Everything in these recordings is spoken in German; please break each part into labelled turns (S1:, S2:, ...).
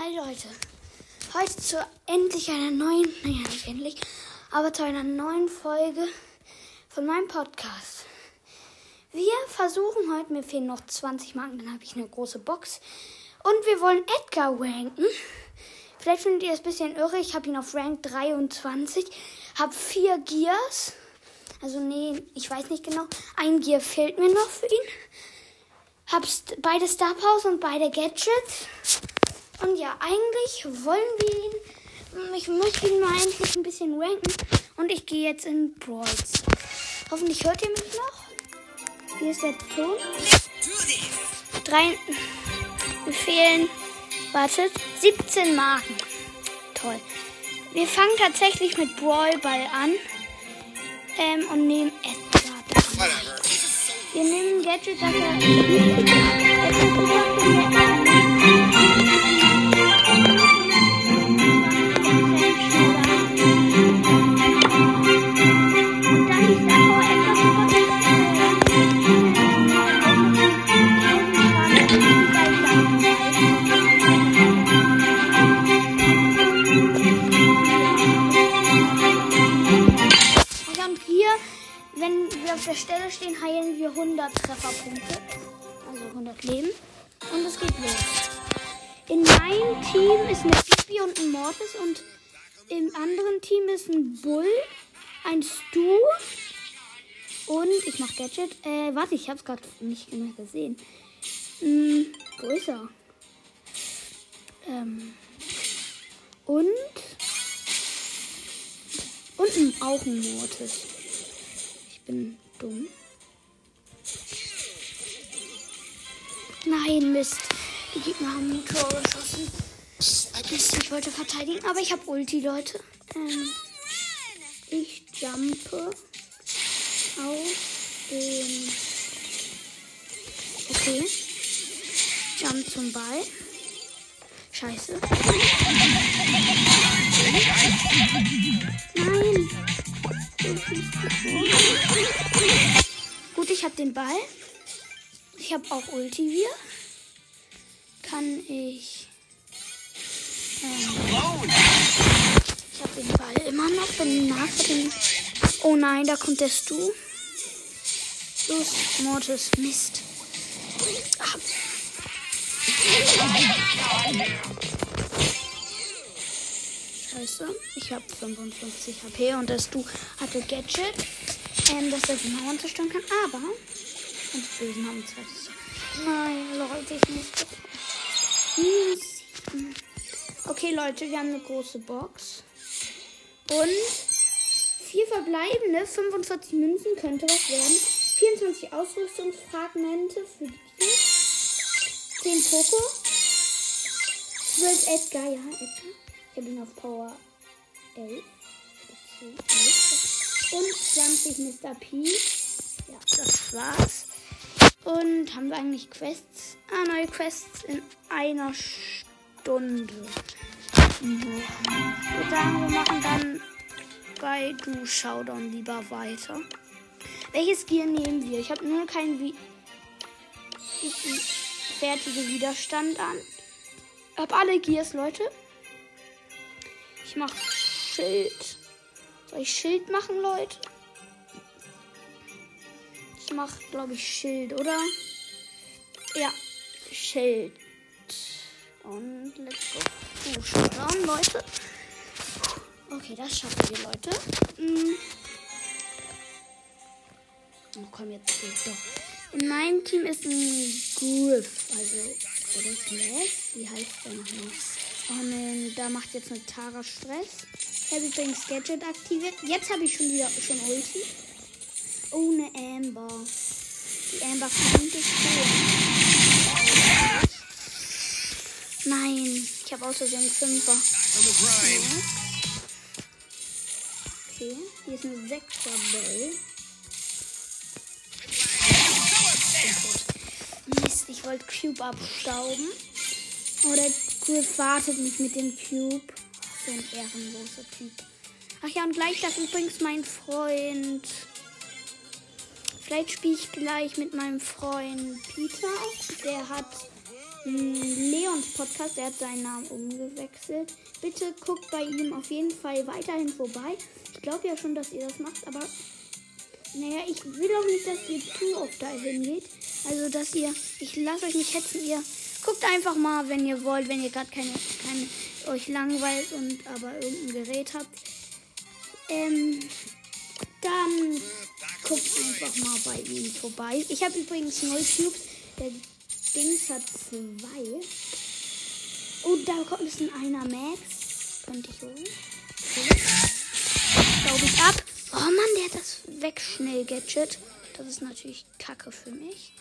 S1: Hi Leute, heute zu endlich einer neuen, naja nicht endlich, aber zu einer neuen Folge von meinem Podcast. Wir versuchen heute, mir fehlen noch 20 Marken, dann habe ich eine große Box. Und wir wollen Edgar ranken. Vielleicht findet ihr es ein bisschen irre, ich habe ihn auf Rank 23, habe vier Gears. Also nee, ich weiß nicht genau. Ein Gear fehlt mir noch für ihn. Hab beide Star Powers und beide Gadgets. Und ja, eigentlich wollen wir ihn. Ich möchte ihn mal eigentlich ein bisschen ranken. Und ich gehe jetzt in Brawls. Hoffentlich hört ihr mich noch. Hier ist der Ton. Drei. Wir fehlen. Wartet. 17 Marken. Toll. Wir fangen tatsächlich mit Brawl Ball an. Ähm, und nehmen Edgar. Wir nehmen Gadget, dass er. Auf der Stelle stehen, heilen wir 100 Trefferpunkte. Also 100 Leben. Und es geht los. In meinem Team ist eine Bibi und ein Mortis und im anderen Team ist ein Bull, ein Stu und ich mach Gadget. Äh, warte, ich hab's gerade nicht mehr gesehen. Hm, wo ist er? Ähm, und und auch ein Mortis. Ich bin dumm. Nein, Mist. Die Gegner haben ein Tor geschossen. Mist, ich wollte verteidigen, aber ich habe Ulti, Leute. Ähm, ich jumpe auf den... Okay. Jump zum Ball. Scheiße. Nein. Gut, ich habe den Ball. Ich habe auch Ulti hier. Kann ich. Ähm, ich habe den Ball immer noch. Bin nach dem. Oh nein, da kommt der Stu. Los, Mortis, Mist. Ach. Scheiße. Ich habe 55 HP und das Du hatte Gadget, ähm, dass er die Mauern zerstören kann. Aber. Und die Bösen haben zweites. Nein, Leute, ich muss. Hm, okay, Leute, wir haben eine große Box. Und vier verbleibende, 45 Münzen könnte was werden. 24 Ausrüstungsfragmente für die Tiere. 10 Poco. 12 Edgar, ja, Edgar. Ich habe ihn auf Power 11. Und 20 Mr. P. Ja, das war's. Und haben wir eigentlich Quests? Ah, neue Quests in einer Stunde. Ich würde sagen, wir machen dann bei Du Showdown lieber weiter. Welches Gear nehmen wir? Ich habe nur keinen Wie fertige Widerstand an. Hab alle Gears, Leute. Ich mach Schild. Soll ich Schild machen, Leute? Ich mach, glaube ich, Schild, oder? Ja, Schild. Und let's go. Oh, Showdown, Leute. Okay, das schaffen wir, Leute. Hm. Oh, komm, jetzt geht doch. In meinem Team ist ein Griff, also, oder Glass? Wie heißt der noch nicht? Oh nein, da macht jetzt eine Tara Stress. Ich habe Gadget aktiviert. Jetzt habe ich schon wieder schon Ulti. Ohne Amber. Die Amber könnte Nein, ich habe Versehen Fünfer. Okay, hier ist eine Sechser Bell. Mist, ich wollte Cube abstauben. Oder Griff wartet nicht mit dem Cube. So ein ehrenloser Typ. Ach ja, und gleich das übrigens mein Freund. Vielleicht spiele ich gleich mit meinem Freund Peter. Der hat Leons Podcast, der hat seinen Namen umgewechselt. Bitte guckt bei ihm auf jeden Fall weiterhin vorbei. Ich glaube ja schon, dass ihr das macht, aber naja, ich will auch nicht, dass ihr zu oft dahin geht. Also, dass ihr, ich lasse euch nicht hetzen, ihr guckt einfach mal, wenn ihr wollt, wenn ihr gerade keine, keine, euch langweilt und aber irgendein Gerät habt. Ähm, dann guckt einfach mal bei ihm vorbei. Ich habe übrigens neue Cubes. Der Dings hat zwei. Oh, da kommt es in einer Max. Könnte ich holen. Glaube ich ab. Oh Mann, der hat das Wegschnell-Gadget. Das ist natürlich kacke für mich.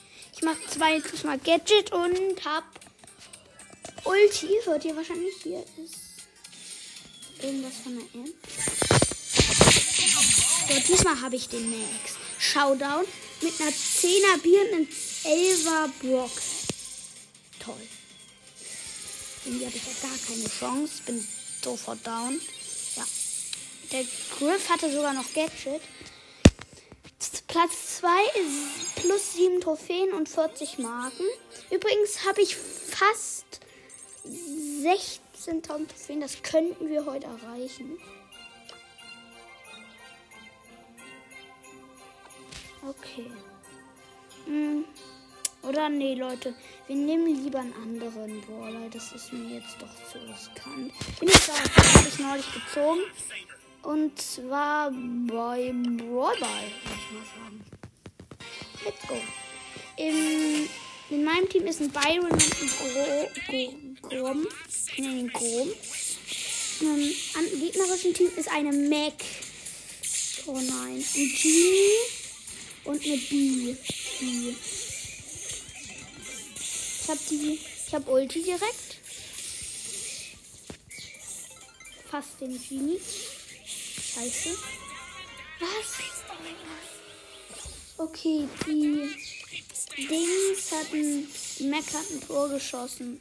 S1: Ich mache zweites Mal Gadget und hab Ulti. Hört ihr wahrscheinlich hier ist irgendwas von der M. So, diesmal habe ich den Max. Showdown mit einer 10er Bier und einem 11er Brock. Toll. Irgendwie habe ich ja gar keine Chance. Bin sofort down. Ja. Der Griff hatte sogar noch Gadget. Platz 2 ist plus 7 Trophäen und 40 Marken. Übrigens habe ich fast 16.000 Trophäen. Das könnten wir heute erreichen. Okay. Hm. Oder nee, Leute. Wir nehmen lieber einen anderen Brawler. Das ist mir jetzt doch zu riskant. Ich da, habe ich neulich gezogen. Und zwar bei Brawl Ball, ich mal sagen. Let's go. Im, in meinem Team ist ein Byron und ein Grom. Nee, Grom. Im gegnerischen Team ist eine Mac. Oh nein. Ein Genie und eine B. B. Ich hab die. Ich hab Ulti direkt. Fast den Genie. Scheiße. Was? Okay, die Dings hatten. Die Mac hat ein Tor geschossen.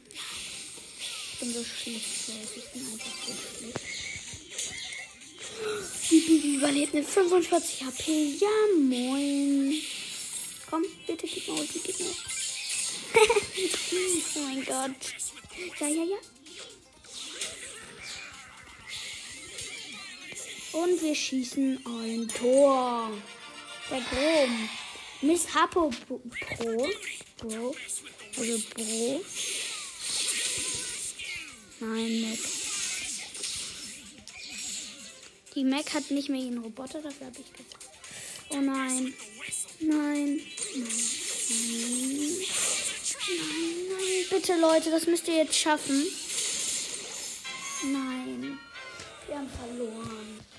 S1: Ich bin so schlecht, Leute. Ich bin einfach so schlecht. Die Bibi überlebt mit 45 HP. Ja, moin. Komm, bitte gib mir Ulti, gib mir. oh mein Gott. Ja, ja, ja. Und wir schießen ein Tor. Der Brom. Miss Hapo Pro. Bro. Also Bro. Nein, Mac. Die Mac hat nicht mehr ihren Roboter, dafür habe ich gesagt. Oh nein. Nein. Nein. Nein. Nein, bitte Leute, das müsst ihr jetzt schaffen. Nein. Wir haben verloren.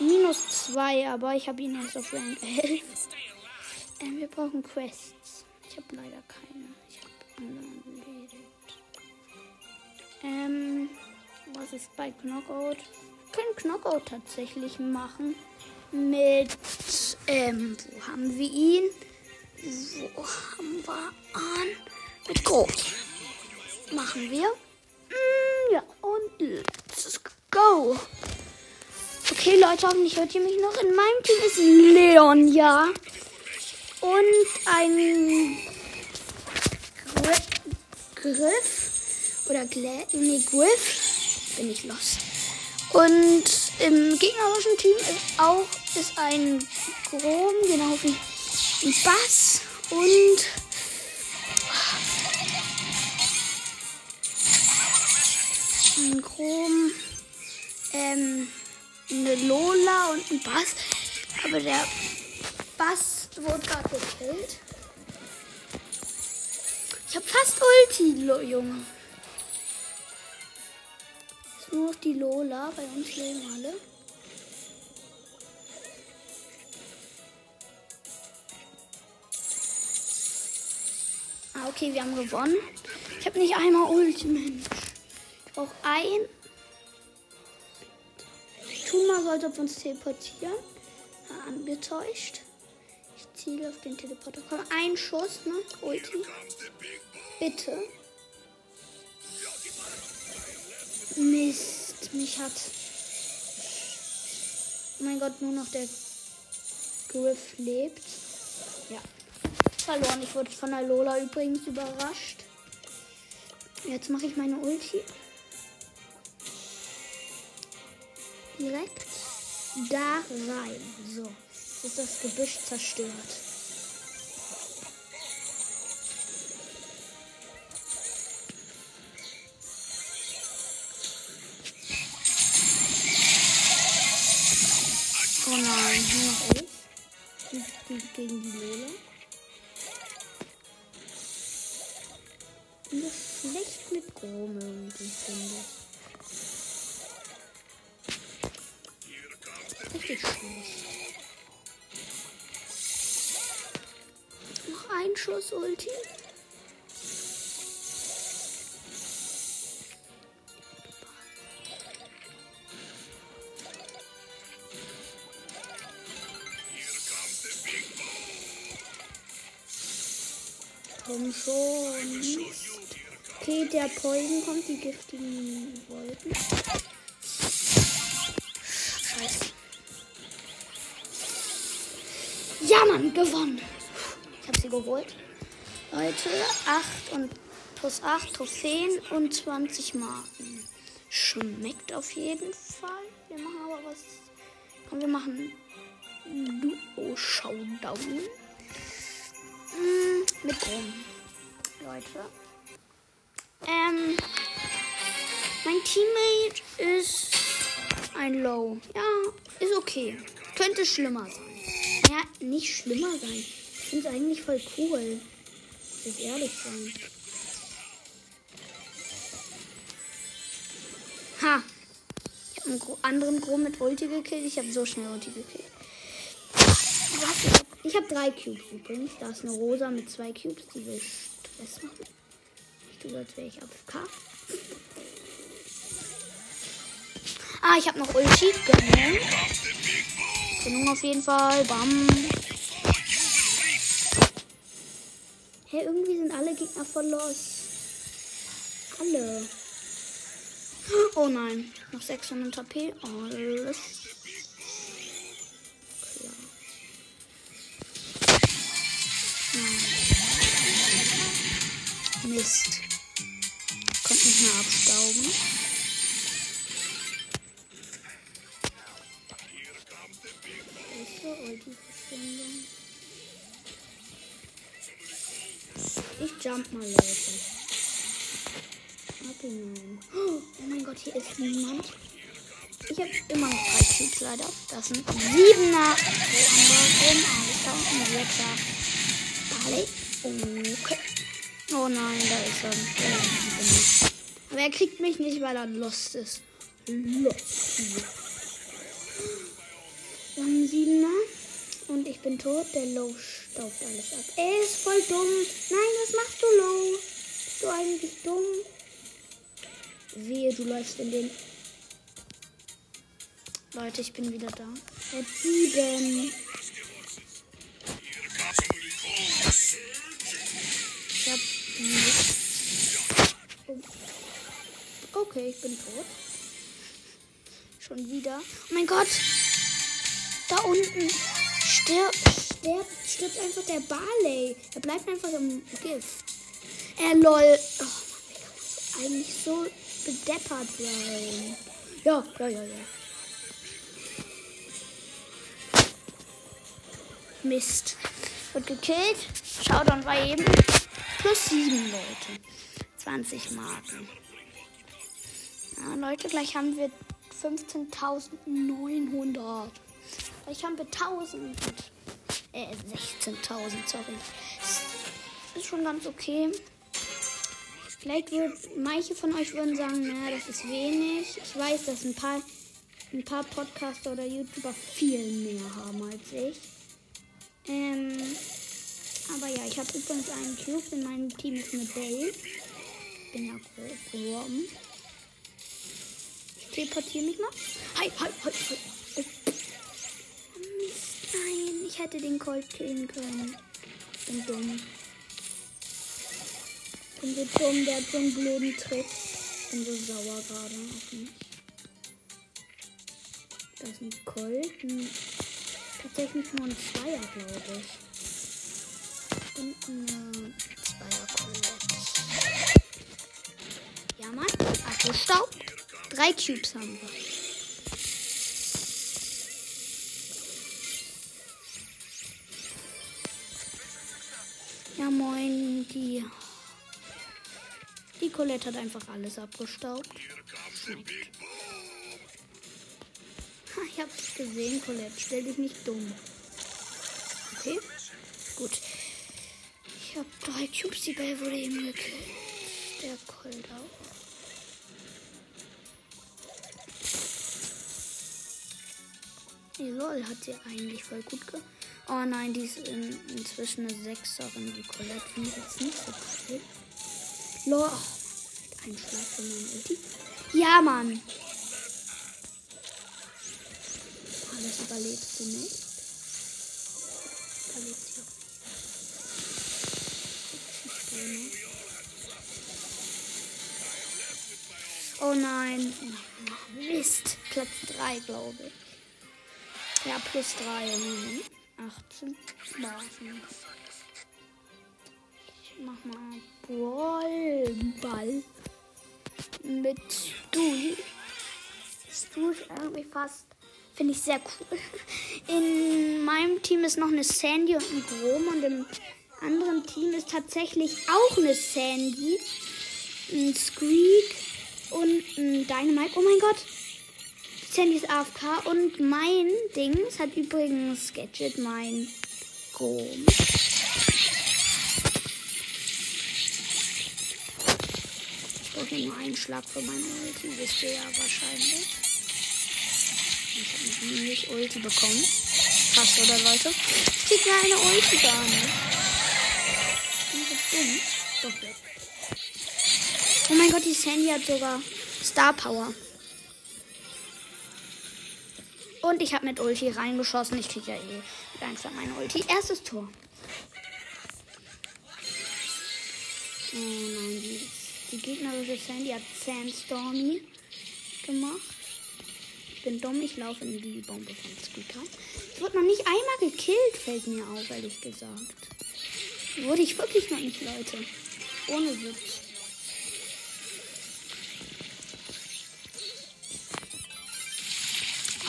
S1: Minus zwei, aber ich habe ihn erst auf Rank 11. Ähm, wir brauchen Quests. Ich habe leider keine. Ich habe erledigt. Ähm, was ist bei Knockout? Wir können Knockout tatsächlich machen. Mit, ähm, wo haben wir ihn? Wo haben wir an? Mit Groß. Machen wir. Mm, ja, und let's go. Okay, Leute, hoffentlich hört ihr mich noch. In meinem Team ist Leon, ja. Und ein Griff. Oder Gla nee, Griff. Bin ich los. Und im gegnerischen Team ist auch ist ein Grom, genau wie ein Bass und ein Chrom, ähm, eine Lola und ein Bass. Aber der Bass wurde gerade gekillt. Ich habe fast Ulti, Junge. Ist nur noch die Lola, bei uns leben alle. Ah, okay, wir haben gewonnen. Ich habe nicht einmal Ulti, Mensch. Ich brauche ein. Tu mal so, als ob wir uns teleportieren. Ja, angetäuscht. Ich ziele auf den Teleporter. Komm, ein Schuss, ne? Ulti. Bitte. Mist, mich hat. Oh mein Gott, nur noch der Griff lebt. Ja. Verloren. Ich wurde von der Lola übrigens überrascht. Jetzt mache ich meine Ulti. Direkt da rein. So. Ist das Gebüsch zerstört. Komm schon. Okay, der Poison kommt, die giftigen Wolken. Scheiße. Ja, Mann, gewonnen. Ich habe sie geholt. Leute, 8 und plus 8 Trophäen und 20 Marken. Schmeckt auf jeden Fall. Wir machen aber was. Komm, wir machen Duo-Showdown. Mm, mit Rum. Leute. Ähm, mein Teammate ist ein Low. Ja, ist okay. Könnte schlimmer sein. Ja, nicht schlimmer sein. Ich finde es eigentlich voll cool. Muss ich ehrlich sein. Ha. Ich habe einen anderen Gro mit Ulti gekillt. Ich habe so schnell Ulti gekillt. Ich habe drei Cubes übrigens. Da ist eine Rosa mit zwei Cubes, die will Stress machen. Ich tue, als wäre ich AFK. Ah, ich habe noch Ulti. Gönnung. Gönnung auf jeden Fall. Bam. Hey, irgendwie sind alle Gegner voll los. Alle. Oh nein. Noch 600 HP. Alles Mist. Kommt nicht mehr abstauben. Ich jump mal, Leute. Ab hinein. Oh mein Gott, hier ist niemand. Ich habe immer noch drei Cubes leider. Das sind siebener. Woanders Alter und Sechser. Barley. Okay. Oh nein, da ist er. Aber er kriegt mich nicht, weil er lost ist. Lost. Haben Siebener. Und ich bin tot. Der Low staubt alles ab. Er ist voll dumm. Nein, was machst du, Low? Bist du eigentlich dumm? Wehe, du läufst in den. Leute, ich bin wieder da. Er sieben. Okay, ich bin tot. Schon wieder. Oh mein Gott! Da unten stirbt, stirbt, stirbt einfach der Barley. Er bleibt einfach im Gift. Er lol. Oh Mann, kann man eigentlich so bedeppert sein? Ja, ja, ja, ja. Mist. Wird gekillt. Showdown war eben plus 7 Leute. 20 Marken. Ja, Leute, gleich haben wir 15.900. Gleich haben wir 1000. Äh, 16.000, sorry. Ist schon ganz okay. Vielleicht wird, manche von euch würden sagen, naja, das ist wenig. Ich weiß, dass ein paar, ein paar Podcaster oder YouTuber viel mehr haben als ich. Ähm, aber ja, ich habe übrigens einen Cube in meinem Team mit Bell. Bin ja geworden. Teleportiere mich mal. Hi, hi, hi, hi. Nein, ich hätte den Colt killen können. Bin dumm. Bin so dumm, der hat so einen blöden Trick. Bin so sauer gerade auf mich. Da ist ein Colt. Ein tatsächlich nur ein Zweier, glaube ich. Und eine Zweier-Colt. Ja, Mann. Akkustaub. Drei Cubes haben wir. Ja, moin, die. Die Colette hat einfach alles abgestaubt. Ha, ich hab dich gesehen, Colette. Stell dich nicht dumm. Okay, gut. Ich hab drei Cubes, die Bell wurde eben gekillt. Der Colt auch. Lol, hat sie eigentlich voll gut ge... Oh nein, die ist in, inzwischen eine Sechserin. Die Colette finde ich jetzt nicht so cool. Lol. Oh, ein Schlag von meinem Ulti. Ja, Mann. Du nicht. Überlebt sie nicht. Oh nein. Mist. Platz 3, glaube ich. Ja, plus 3. Mhm. 18. Warten. Ich mach mal Ballball mit Stu. Stu ist irgendwie fast. Finde ich sehr cool. In meinem Team ist noch eine Sandy und ein Grom und im anderen Team ist tatsächlich auch eine Sandy, ein Squeak und ein Dynamite. Oh mein Gott! Sandy ist AFK und mein Dings hat übrigens Gadget, mein Grom. Ich brauche nur einen Schlag für meine Ulti, wisst ihr ja wahrscheinlich. Ich habe nicht Ulti bekommen. Krass, oder Leute? Ich krieg mir eine Ulti gar nicht. Bin ich dumm? Doch weg. Oh mein Gott, die Sandy hat sogar Star Power. Und ich habe mit Ulti reingeschossen. Ich kriege ja eh langsam meine Ulti. Erstes Tor. Oh nein, die, die gegnerische Sandy hat Sandstormy gemacht. Ich bin dumm, ich laufe in die Bombe von Squeaker. Ich wurde noch nicht einmal gekillt, fällt mir auf, ehrlich gesagt. Wurde ich wirklich noch nicht, Leute. Ohne Witz.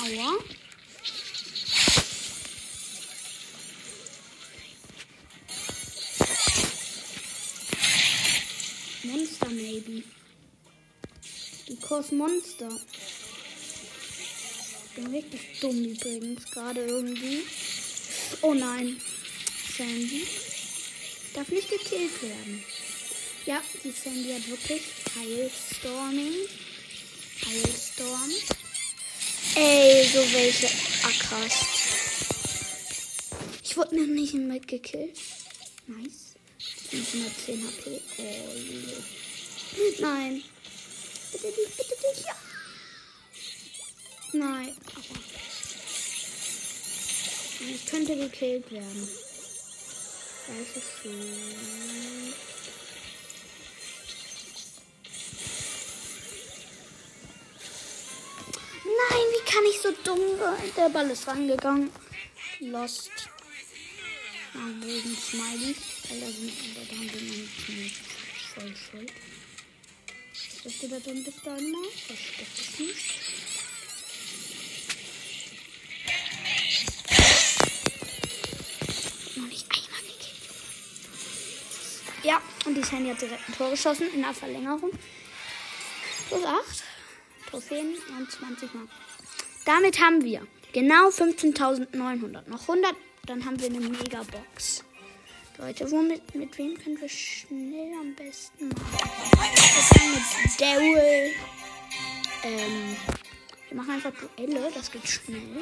S1: Aua. Monster maybe. Because Monster. Ich bin richtig dumm übrigens gerade irgendwie. Oh nein. Sandy. Darf nicht gekillt werden. Ja, die Sandy hat wirklich Heilstorming. Heilstorm. Ey, so welche Ackers. Ich wurde noch nicht mitgekillt. Nice. 510 HP. Oh. Nein. Bitte nicht, bitte nicht. Ja. Nein. Ich könnte gekillt werden. Das ist schön. Kann ich so dumm sein? Der Ball ist rangegangen. Lost. Ein wilden Smiley. Alter, sind aber da haben voll schuld. Was du da drin bist, Dynamite? Versteck dich nicht. Noch nicht einmal gekillt. Ja, und die Sandy hat direkt ein Tor geschossen in der Verlängerung. Plus 8. Trophäen und 20 Mal. Damit haben wir genau 15.900. Noch 100, dann haben wir eine Megabox. Leute, womit, mit wem können wir schnell am besten machen? Wir fangen mit Daryl. Ähm, wir machen einfach Duelle, das geht schnell.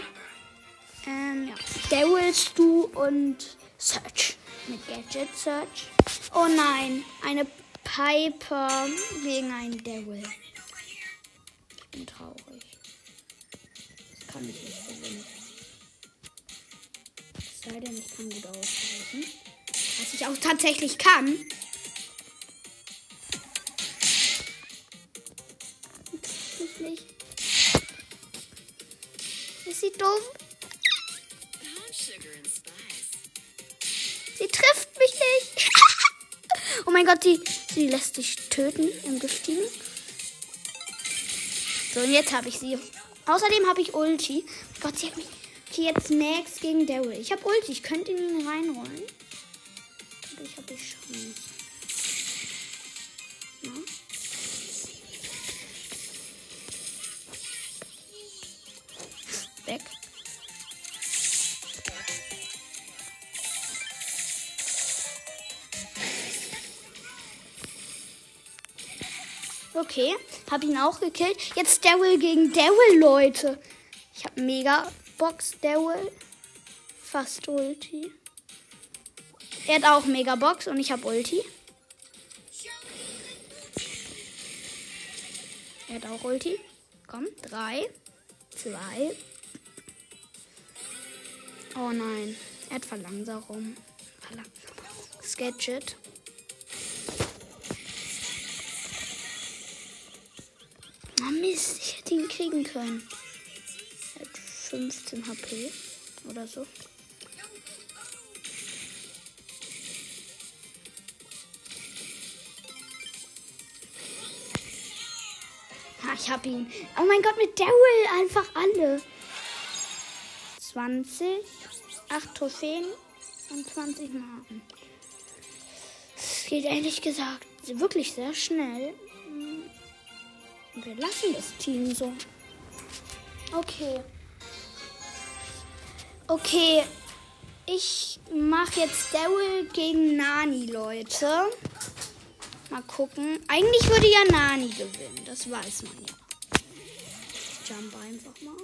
S1: Ähm, ja. Daryl, Stu und Search. Mit Gadget Search. Oh nein, eine Piper gegen einen Daryl. Ich bin traurig. Kann ich nicht gewinnen. Es sei denn, ich kann gut ausweichen. Was ich auch tatsächlich kann. Ich nicht. Ist sie dumm? Sie trifft mich nicht. oh mein Gott, die, sie lässt sich töten im giftigen. So, und jetzt habe ich sie. Außerdem habe ich Ulti. Gott, sie hat mich. Okay, jetzt Max gegen Daryl. Ich habe Ulti. Ich könnte ihn reinrollen. Ich habe ich Chance. Ja. Weg. Okay, hab ihn auch gekillt. Jetzt Daryl gegen Daryl, Leute. Ich hab mega Box Daryl. Fast Ulti. Er hat auch Mega Box und ich hab Ulti. Er hat auch Ulti. Komm, drei, zwei. Oh nein, er hat Verlangsamung. Verlangsamung. Sketchet. Kriegen können. Er hat 15 HP oder so. Ah, ich hab ihn. Oh mein Gott, mit Daryl einfach alle. 20, 8 Trophäen und 20 Marken. Es geht ehrlich gesagt wirklich sehr schnell. Wir lassen das Team so. Okay. Okay. Ich mache jetzt Daryl gegen Nani, Leute. Mal gucken. Eigentlich würde ja Nani gewinnen. Das weiß man ja. Ich jump einfach mal.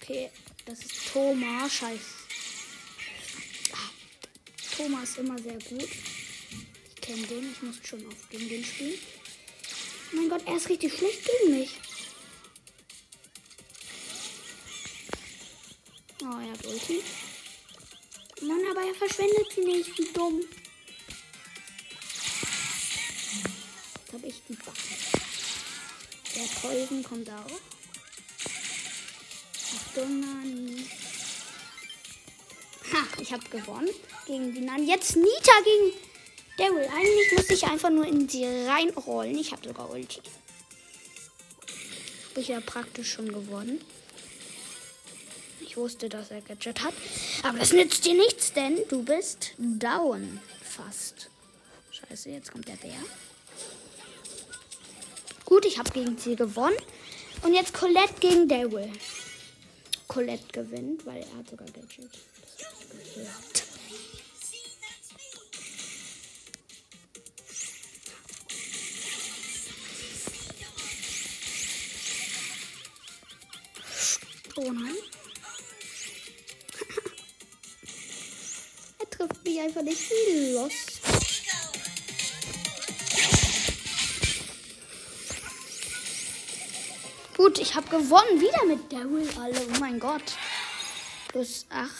S1: Okay, das ist Thomas. Scheiße. Thomas ist immer sehr gut. Ich kenne den. Ich muss schon oft gegen den spielen. Mein Gott, er ist richtig schlecht gegen mich. Oh, er hat Ulti. Mann, aber er verschwendet sie nicht. Wie dumm. Jetzt habe ich die Backe. Der Poison kommt auch. Achtung, Nani. Ha, ich habe gewonnen gegen die Nani. Jetzt Nita gegen Daryl. Eigentlich muss ich einfach nur in sie reinrollen. Ich habe sogar Ulti. Habe ich ja praktisch schon gewonnen. Ich wusste, dass er Gadget hat. Aber das nützt dir nichts, denn du bist down. Fast. Scheiße, jetzt kommt der Bär. Gut, ich habe gegen sie gewonnen. Und jetzt Colette gegen Daryl. Colette gewinnt, weil er hat sogar Gadget. Das Oh nein. er trifft mich einfach nicht los. Gut, ich habe gewonnen. Wieder mit Daryl alle. Oh mein Gott. Plus 8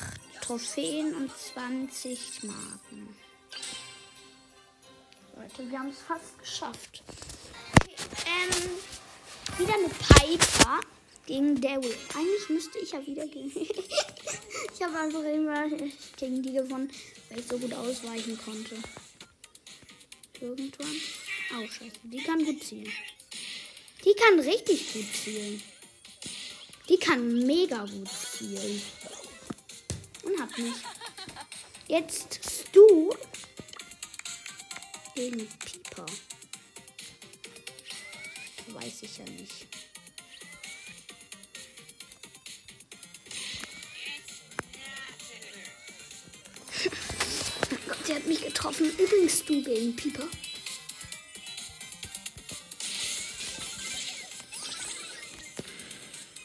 S1: Trophäen und 20 Marken. Leute, wir haben es fast geschafft. Okay, ähm, wieder mit Piper gegen Daryl. Eigentlich müsste ich ja wieder gegen. ich habe einfach immer gegen die gewonnen, weil ich so gut ausweichen konnte. Irgendwann. Oh, scheiße. Die kann gut zielen. Die kann richtig gut zielen. Die kann mega gut zielen. Und hat mich. Jetzt Stu gegen Pieper. Weiß ich ja nicht. Sie hat mich getroffen. Übrigens du gegen Pieper.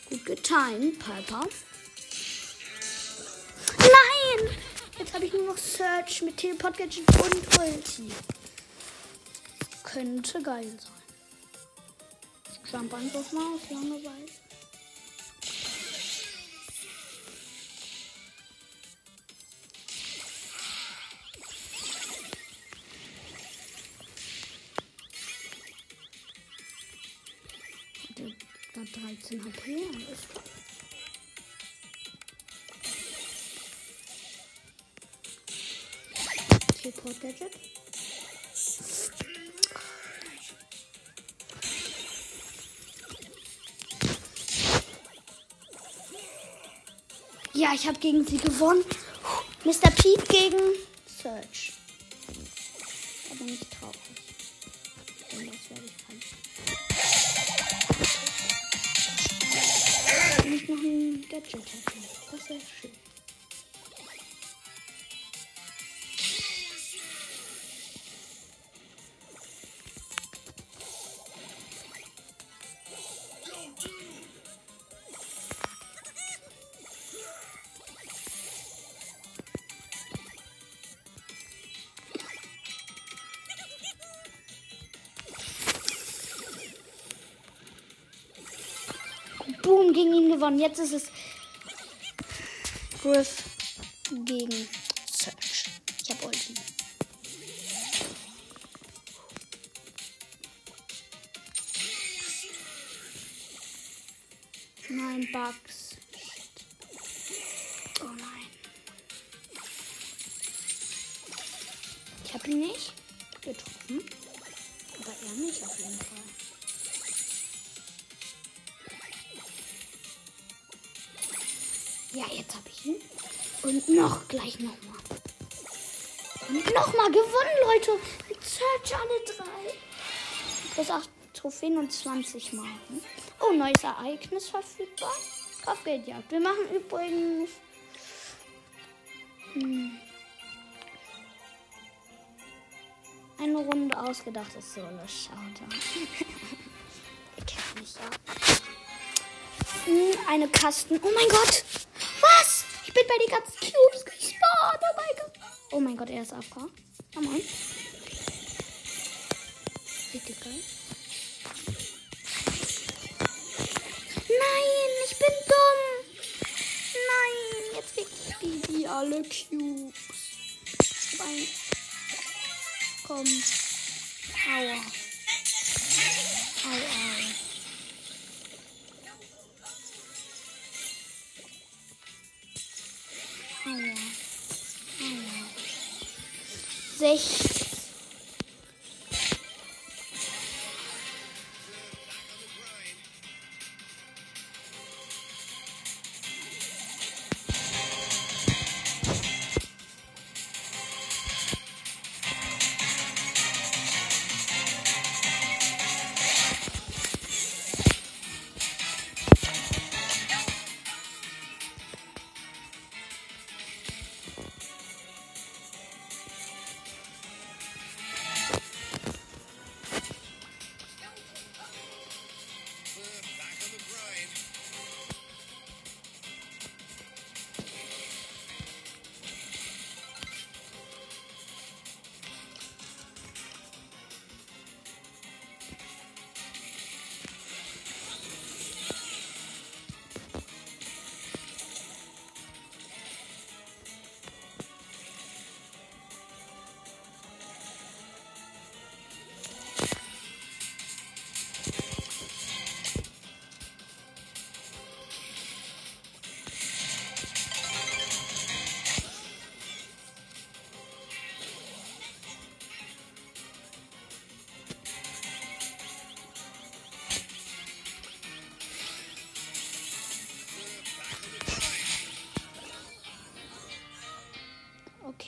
S1: Gut getimt, Piper. Nein! Jetzt habe ich nur noch Search mit Teleport Gadget und Ulti. Könnte geil sein. Jump einfach mal auf Langeweile. bisschen ist. Teleport Gadget. Ja, ich habe gegen sie gewonnen. Mr. Pete gegen Search. Aber nicht Gadget hätte. Das wäre schön. Boom, gegen ihn gewonnen. Jetzt ist es Griff gegen Trophäen und 20 Marken. Oh, neues Ereignis verfügbar. Kopfgeldjagd. Wir machen übrigens. Hm, eine Runde ausgedachtes Solo-Shouter. Ihr kennt mich ja. Hm, Eine Kasten. Oh mein Gott! Was? Ich bin bei den ganzen Cubes gespawnt. Oh mein Gott. Oh mein Gott, er ist AFK. Komm on. Richtig geil. Nein, ich bin dumm. Nein, jetzt kriegt Bibi alle Cubes. Nein. Komm. Aua. Au, au. Aua. Aua. Sech.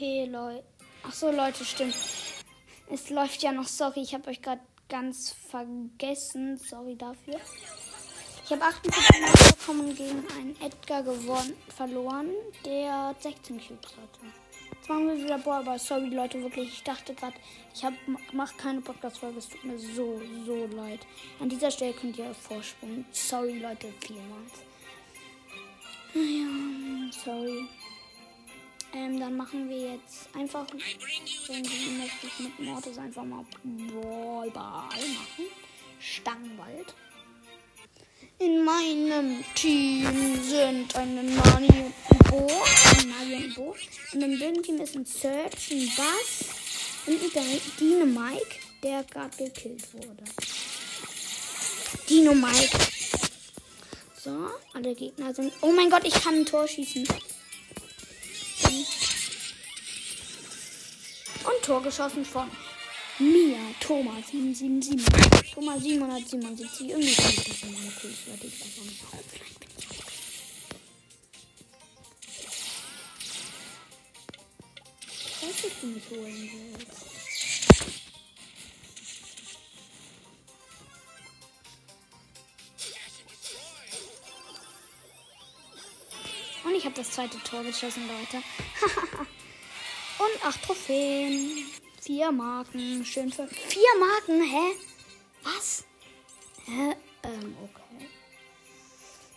S1: Okay, Leute. Ach so, Leute, stimmt. Es läuft ja noch. Sorry, ich habe euch gerade ganz vergessen. Sorry dafür. Ich habe 48 Marken bekommen gegen einen Edgar gewonnen, verloren, der 16 Cubes hatte. Jetzt machen wir wieder Ballball. Sorry, Leute, wirklich. Ich dachte gerade, ich hab, mach keine Podcast-Folge. Es tut mir so, so leid. An dieser Stelle könnt ihr vorspulen. Sorry, Leute, vielmals. Naja, sorry. Ähm, dann machen wir jetzt einfach, möchte ich mit Mortis einfach mal Ballball machen. Stangenwald. In meinem Team sind eine Nani und ein Bo. Ein Nani und Bo. Und im Bögen-Team ist ein Search, ein Bass und ein Dino Mike, der gerade gekillt wurde. Dino Mike. So, alle Gegner sind. Oh mein Gott, ich kann ein Tor schießen. Tor geschossen von mir, Thomas 777. Thomas 777. Irgendwie kann ich das in meiner Ich weiß nicht holen willst. Und ich habe das zweite Tor geschossen, Leute. Und acht Trophäen. Vier Marken. Schön für. Vier Marken? Hä? Was? Hä? Ähm, okay.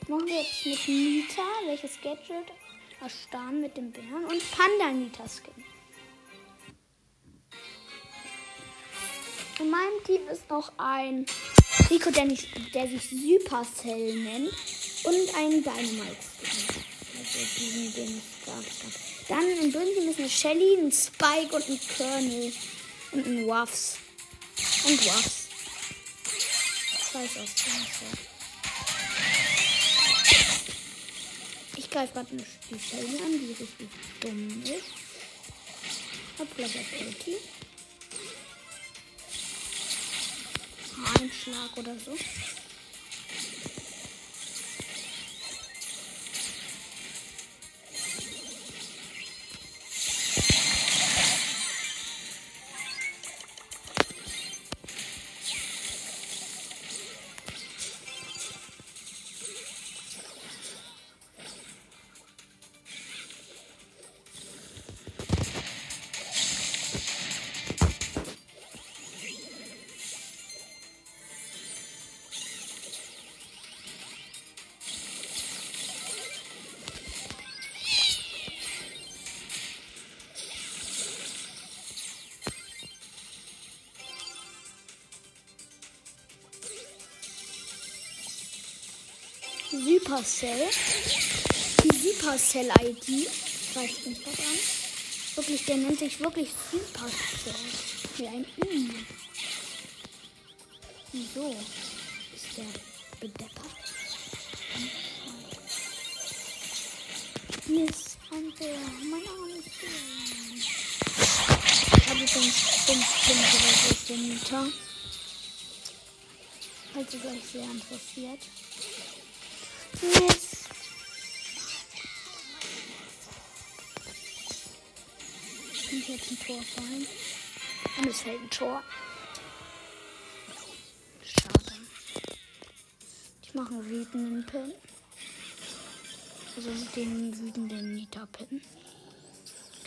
S1: Machen wir jetzt mit Nita. Welches Gadget? Erstarren mit dem Bären. Und Panda Nita Skin. In meinem Team ist noch ein Rico, der, nicht, der sich Supercell nennt. Und ein Dynamite Skin. Also diesen, den ich gerade habe. Dann bösen Team ist eine Shelly, ein Spike und ein Colonel. Und ein Waffs. Und Waffs. Scheiß aus dem Ich greife gerade die Shelly an, die richtig dumm ist. Hab gleich auf Ulti. Ein Schlag oder so. Supercell. Die Supercell-ID. Weiß nicht was an. Wirklich, der nennt sich wirklich Supercell. Wie ein I. Wieso ist der bedeppert? Miss Hunter, mein Arm ist Ich habe übrigens 5 Punkte bei den Mieter. Es euch sehr interessiert. Mist. Kommt jetzt ein Tor rein. Und es fällt ein Tor. Schade. Ich mache einen wütenden Pin. Also den wütenden Nita-Pin.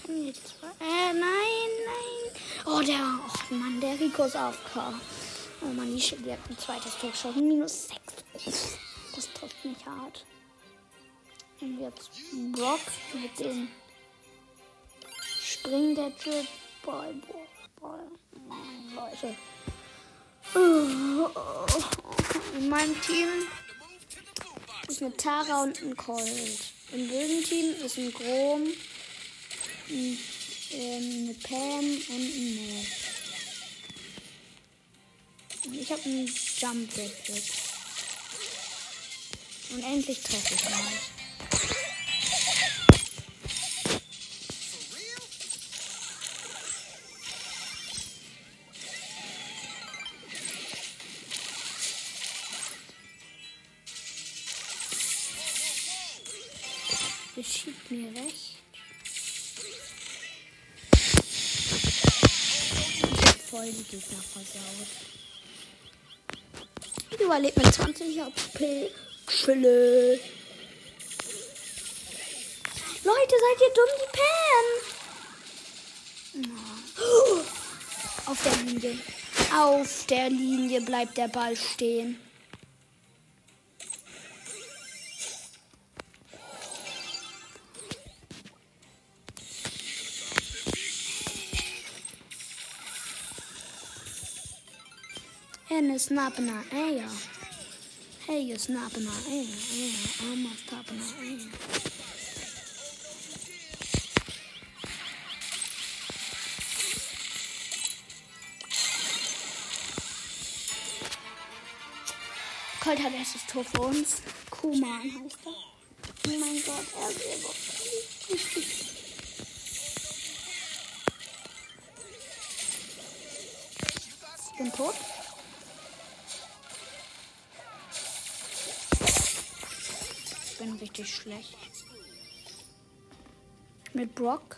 S1: Kann jetzt. Äh, nein, nein. Oh, der. Oh Mann, der Rico ist AFK. Oh Mann, Shelly hat ein zweites Tor geschossen. Minus 6. Das mich hart. Und jetzt Brock mit dem Spring-Gadget. Ball, Ball, Leute. In meinem Team ist eine Tara und ein Colt. Im bösen Team ist ein Grom, ein, ähm, eine Pam und ein Matt. Ich habe einen Jump Gadget. Und endlich treffe ich mal. Geschieht mir recht. Ich hab voll die Gegner versaut. Ich überlebe mit 20 HP. Chille. Leute, seid ihr dumm, die Pam? Auf der Linie. Auf der Linie bleibt der Ball stehen. En is snap naar eier. Hey, you're snapping our air. Yeah, almost popping our air. Colt hat erstes Tor für uns. Kuman heißt er. Oh mein Gott, er wäre richtig. bin richtig schlecht. Mit Brock.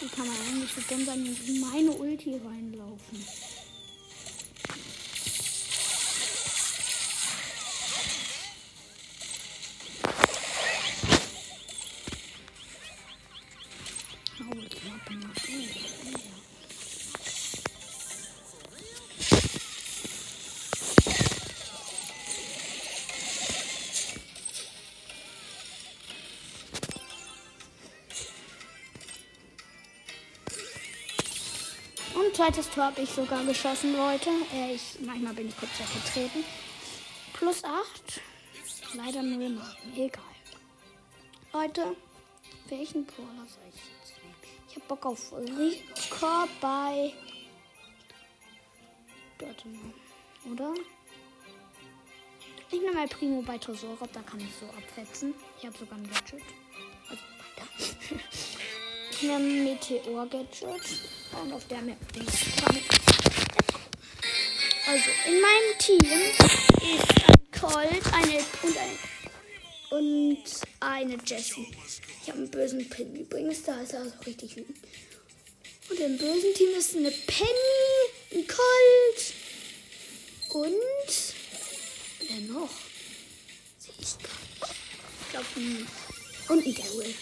S1: Wie kann man eigentlich so dumm sein, in meine Ulti reinlaufen? Zweites Tor habe ich sogar geschossen, Leute. Äh, ich, manchmal bin ich kurz weggetreten. Plus 8. Leider null Marken. Egal. Leute, welchen Brawler soll ich jetzt nehmen? Ich habe Bock auf Rico bei. Warte. Oder? Ich nehme mal Primo bei Tresorop, da kann ich so abwetzen. Ich habe sogar ein Gadget. Also weiter. ich nehme Meteor-Gadget. Und auf der Map bin ich damit. Also, in meinem Team ist ein Colt eine, und, ein, und eine Jessie. Ich habe einen bösen Pin übrigens, da ist er auch richtig wütend. Und im bösen Team ist eine Penny, ein Colt und wer noch? Sehe ich gar nicht. Ich glaube, und ein Daryl.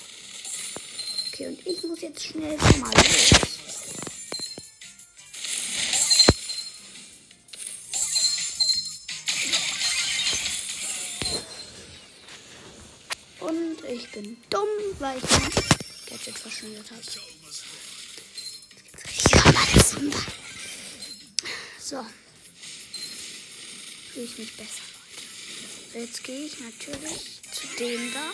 S1: Okay, und ich muss jetzt schnell mal los. Und ich bin dumm, weil ich mein Gadget verschwendet habe. So. Fühle ich mich besser, Leute. Jetzt gehe ich natürlich zu dem da.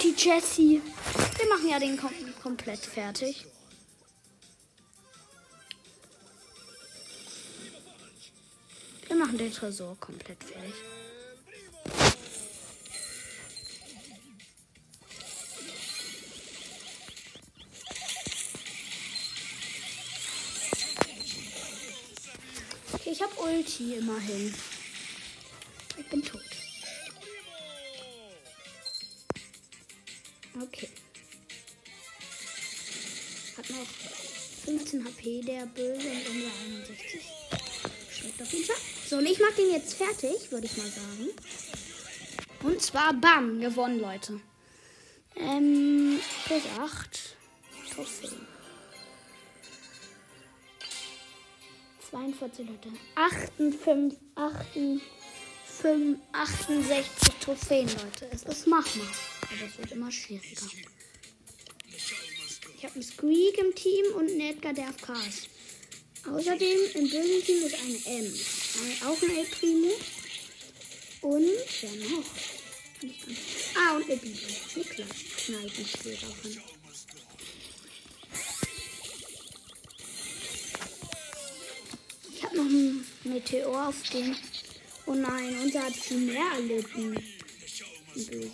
S1: Die Jessie. Wir machen ja den kom komplett fertig. Wir machen den Tresor komplett fertig. Okay, ich habe Ulti immerhin. Ich bin tot. Okay. Hat noch 15 HP, der Böse und unser 61. Schmeckt auf jeden Fall. So, und ich mach den jetzt fertig, würde ich mal sagen. Und zwar, bam, gewonnen, Leute. Ähm, plus 8. Trophäen. 42 Leute. 58, 58, 68 Trophäen, Leute. Es ist machbar. Aber es wird immer schwieriger. Ich habe einen Squeak im Team und einen Edgar, der AFK ist. Außerdem im bösen Team ist eine M. Auch ein El Primo. Und wer noch? Ah, und eine Bibi. Eine Kle- Kneipenschlägerin. Ich habe noch einen Meteor auf den. Oh nein, unser hat viel mehr erlitten. Böse.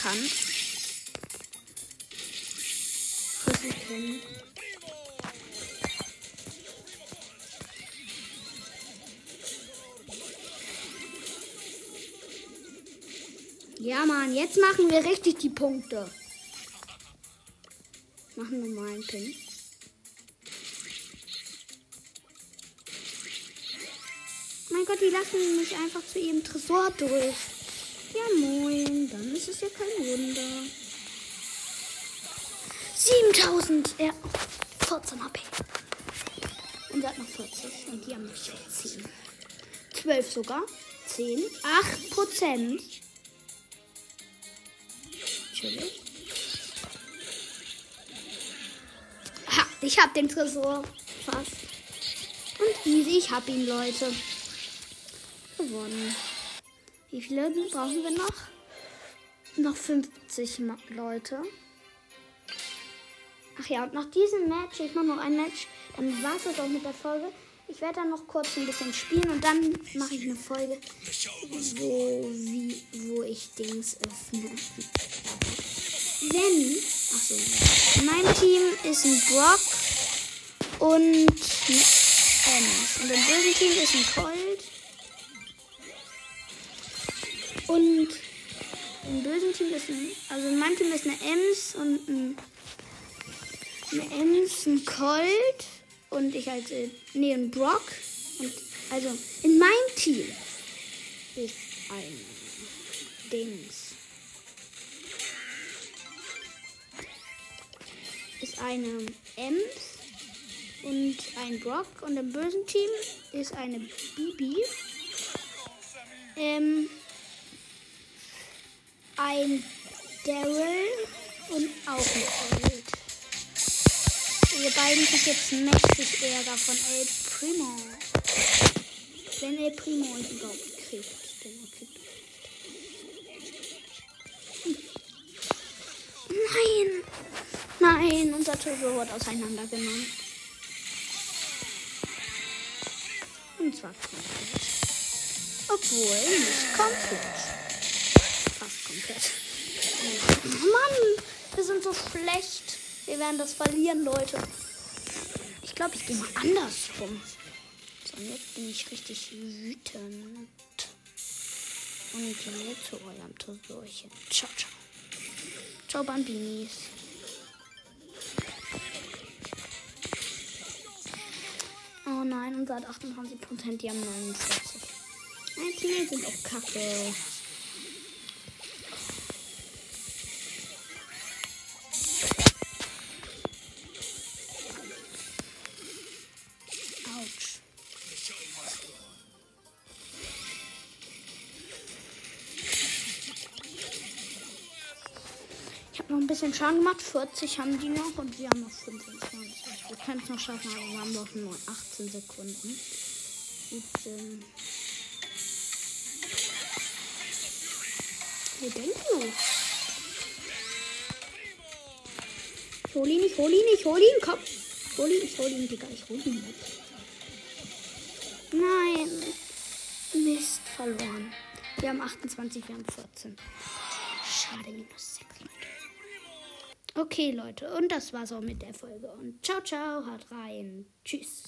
S1: Riskant. Ja, Mann, jetzt machen wir richtig die Punkte. Machen wir mal einen Pin. Mein Gott, die lassen mich einfach zu ihrem Tresor durch. Ja, moin. Ist ja kein Wunder. 7000. Ja, 14 HP. Und er hat noch 40. Und die haben noch 10. 12 sogar. 10. 8 Prozent. Natürlich. Ha, ich hab den Tresor fast. Und easy, ich hab ihn, Leute. Gewonnen. Wie viele brauchen wir noch? Noch 50 Leute. Ach ja, und nach diesem Match, ich mache noch ein Match, dann war es auch mit der Folge. Ich werde dann noch kurz ein bisschen spielen und dann mache ich eine Folge, wo, wie, wo ich Dings öffne. Wenn, ach so, mein Team ist ein Brock und eine Ems. Und im bösen Team ist ein Colt. Und im bösen Team ist ein, also in meinem Team ist eine Ems und ein, eine Ems, ein Colt und ich als, äh, nee, ein Brock. Und, also, in meinem Team ist ein Dings. Ist eine Ems und ein Brock. Und im bösen Team ist eine Bibi. Ähm, ein Daryl und auch ein Colt. Wir beiden sind jetzt mächtig Ärger von El Primo. Wenn El Primo uns überhaupt kriegt. Denn er kriegt Nein! Nein, unser Turbo wird auseinandergenommen. Und zwar komplett. Obwohl, nicht komplett. Komplett. Mann, wir sind so schlecht. Wir werden das verlieren, Leute. Ich glaube, ich gehe mal andersrum. So, jetzt bin ich richtig wütend. Und gehe zu eurem Turbochen. Ciao, ciao. Ciao, Bambinis. Oh nein, unser hat 28%, die haben 49. Meine Teammates sind auch kacke. Bisschen Schaden gemacht. 40 haben die noch und wir haben noch 25. Wir können es noch schaffen, aber wir haben noch nur 18 Sekunden. 17. Wo denn du? Ich hol ihn, ich hol ihn, ich hol ihn, komm. Ich hol ihn, ich hol ihn, Digga, ich hol ihn nicht. Nein. Mist, verloren. Wir haben 28, wir haben 14. Schade, minus 6, Leute. Okay, Leute, und das war's auch mit der Folge. Und ciao, ciao, haut rein. Tschüss.